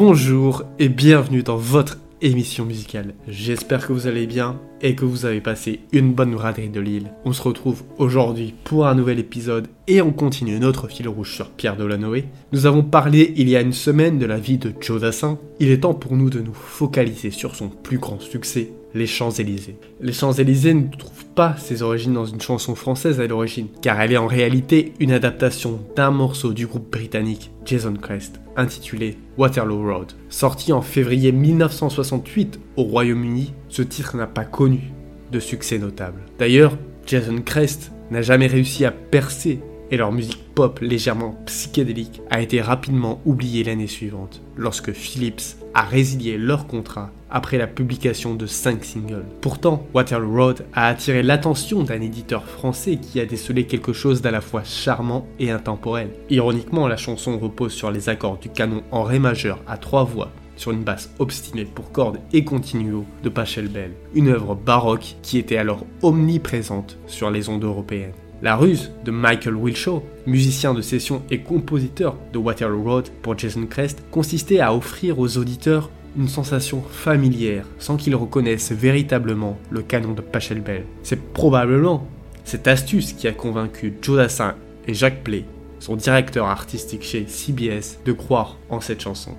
Bonjour et bienvenue dans votre émission musicale. J'espère que vous allez bien et que vous avez passé une bonne braderie de Lille. On se retrouve aujourd'hui pour un nouvel épisode et on continue notre fil rouge sur Pierre Delanoë. Nous avons parlé il y a une semaine de la vie de Joe Dassin. Il est temps pour nous de nous focaliser sur son plus grand succès, les Champs-Élysées. Les Champs-Élysées ne trouvent pas ses origines dans une chanson française à l'origine, car elle est en réalité une adaptation d'un morceau du groupe britannique Jason Crest, intitulé Waterloo Road. Sorti en février 1968 au Royaume-Uni, ce titre n'a pas connu de succès notable. D'ailleurs, Jason Crest n'a jamais réussi à percer et leur musique pop légèrement psychédélique a été rapidement oubliée l'année suivante, lorsque Philips a résilié leur contrat après la publication de 5 singles. Pourtant, Waterloo Road a attiré l'attention d'un éditeur français qui a décelé quelque chose d'à la fois charmant et intemporel. Ironiquement, la chanson repose sur les accords du canon en ré majeur à trois voix sur une basse obstinée pour cordes et continuo de Pachelbel, une œuvre baroque qui était alors omniprésente sur les ondes européennes. La ruse de Michael Wilshaw, musicien de session et compositeur de Waterloo Road pour Jason Crest, consistait à offrir aux auditeurs une sensation familière sans qu'ils reconnaissent véritablement le canon de Pachelbel. C'est probablement cette astuce qui a convaincu Joe Dassin et Jacques Play, son directeur artistique chez CBS, de croire en cette chanson.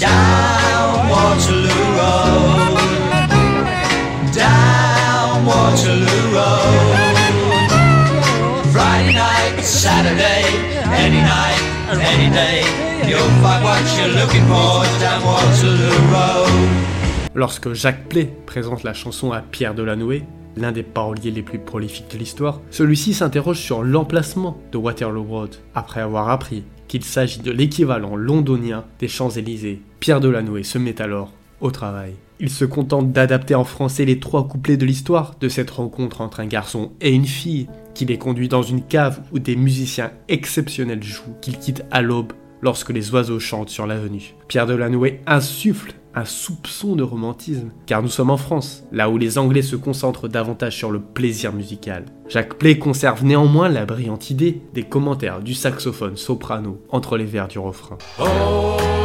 Down Waterloo Road, down Waterloo Road. Friday night, Saturday, any night, any day, you'll find what you're looking for down Waterloo Road. Lorsque Jacques Play présente la chanson à Pierre Delanoë, l'un des paroliers les plus prolifiques de l'histoire, celui-ci s'interroge sur l'emplacement de Waterloo Road, après avoir appris qu'il s'agit de l'équivalent londonien des Champs-Élysées. Pierre Delanoë se met alors au travail. Il se contente d'adapter en français les trois couplets de l'histoire de cette rencontre entre un garçon et une fille, qui les conduit dans une cave où des musiciens exceptionnels jouent, qu'il quitte à l'aube lorsque les oiseaux chantent sur l'avenue. Pierre Delanoë insuffle un soupçon de romantisme, car nous sommes en France, là où les Anglais se concentrent davantage sur le plaisir musical. Jacques Play conserve néanmoins la brillante idée des commentaires du saxophone soprano entre les vers du refrain.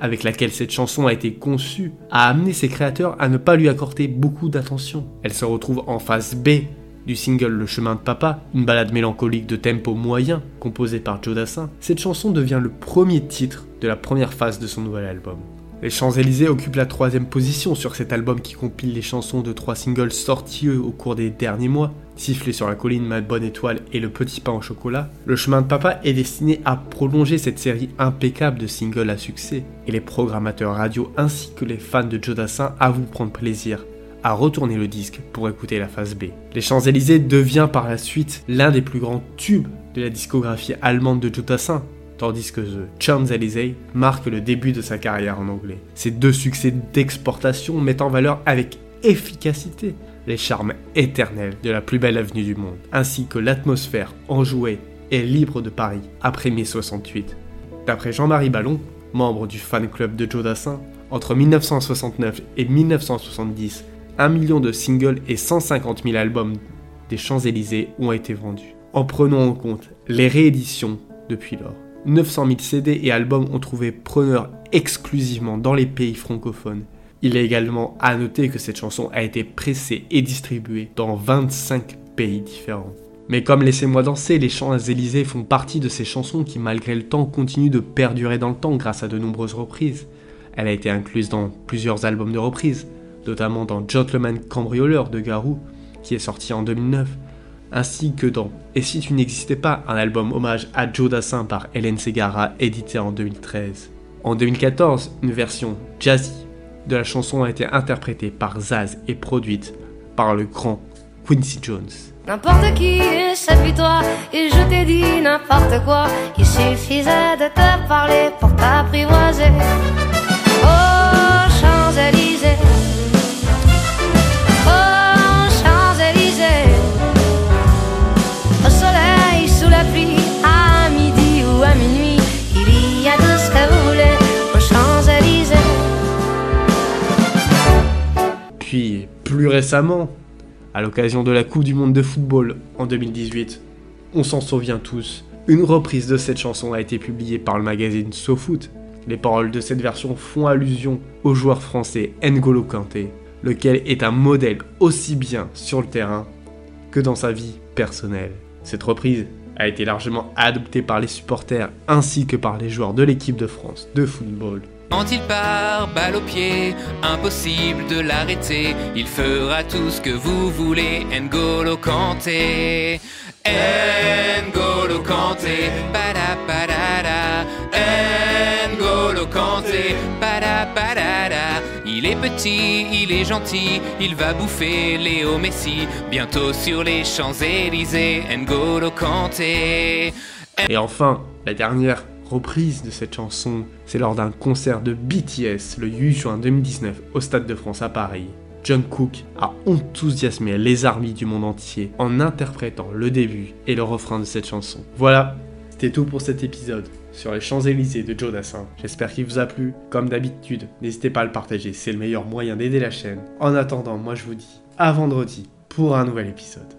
avec laquelle cette chanson a été conçue a amené ses créateurs à ne pas lui accorder beaucoup d'attention. Elle se retrouve en face B du single Le chemin de papa, une balade mélancolique de tempo moyen composée par Joe Dassin. Cette chanson devient le premier titre de la première phase de son nouvel album. Les Champs-Élysées occupent la troisième position sur cet album qui compile les chansons de trois singles sortis au cours des derniers mois, Siffler sur la colline, Ma bonne étoile et Le petit pain au chocolat. Le chemin de papa est destiné à prolonger cette série impeccable de singles à succès, et les programmateurs radio ainsi que les fans de Joe Dassin avouent prendre plaisir à retourner le disque pour écouter la phase B. Les Champs-Élysées devient par la suite l'un des plus grands tubes de la discographie allemande de Joe Dassin, tandis que The Champs-Élysées marque le début de sa carrière en anglais. Ces deux succès d'exportation mettent en valeur avec efficacité les charmes éternels de la plus belle avenue du monde, ainsi que l'atmosphère enjouée et libre de Paris après mai 68. D'après Jean-Marie Ballon, membre du fan club de Joe Dassin, entre 1969 et 1970, un million de singles et 150 000 albums des Champs-Élysées ont été vendus. En prenant en compte les rééditions depuis lors, 900 000 CD et albums ont trouvé preneur exclusivement dans les pays francophones. Il est également à noter que cette chanson a été pressée et distribuée dans 25 pays différents. Mais comme Laissez-moi danser, les Champs-Élysées font partie de ces chansons qui, malgré le temps, continuent de perdurer dans le temps grâce à de nombreuses reprises. Elle a été incluse dans plusieurs albums de reprises, notamment dans Gentleman Cambrioleur de Garou, qui est sorti en 2009, ainsi que dans Et si tu n'existais pas, un album hommage à Joe Dassin par Hélène Segarra, édité en 2013. En 2014, une version jazzy de la chanson a été interprétée par Zaz et produite par le grand Quincy Jones. Oh, Champs-Élysées. Récemment, à l'occasion de la Coupe du Monde de football en 2018, on s'en souvient tous, une reprise de cette chanson a été publiée par le magazine SoFoot. Les paroles de cette version font allusion au joueur français N'Golo Kanté, lequel est un modèle aussi bien sur le terrain que dans sa vie personnelle. Cette reprise a été largement adoptée par les supporters ainsi que par les joueurs de l'équipe de France de football. Quand il part, balle au pied, impossible de l'arrêter. Il fera tout ce que vous voulez. N'Golo Kanté, N'Golo Kanté, bada. N'Golo Kanté, bada. Il est petit, il est gentil, il va bouffer Léo Messi. Bientôt sur les Champs-Élysées, N'Golo Kanté. Et enfin, la dernière reprise de cette chanson, c'est lors d'un concert de BTS le 8 juin 2019 au Stade de France à Paris. John Cook a enthousiasmé les armies du monde entier en interprétant le début et le refrain de cette chanson. Voilà, c'était tout pour cet épisode sur les Champs-Élysées de Joe Dassin. J'espère qu'il vous a plu. Comme d'habitude, n'hésitez pas à le partager, c'est le meilleur moyen d'aider la chaîne. En attendant, moi je vous dis à vendredi pour un nouvel épisode.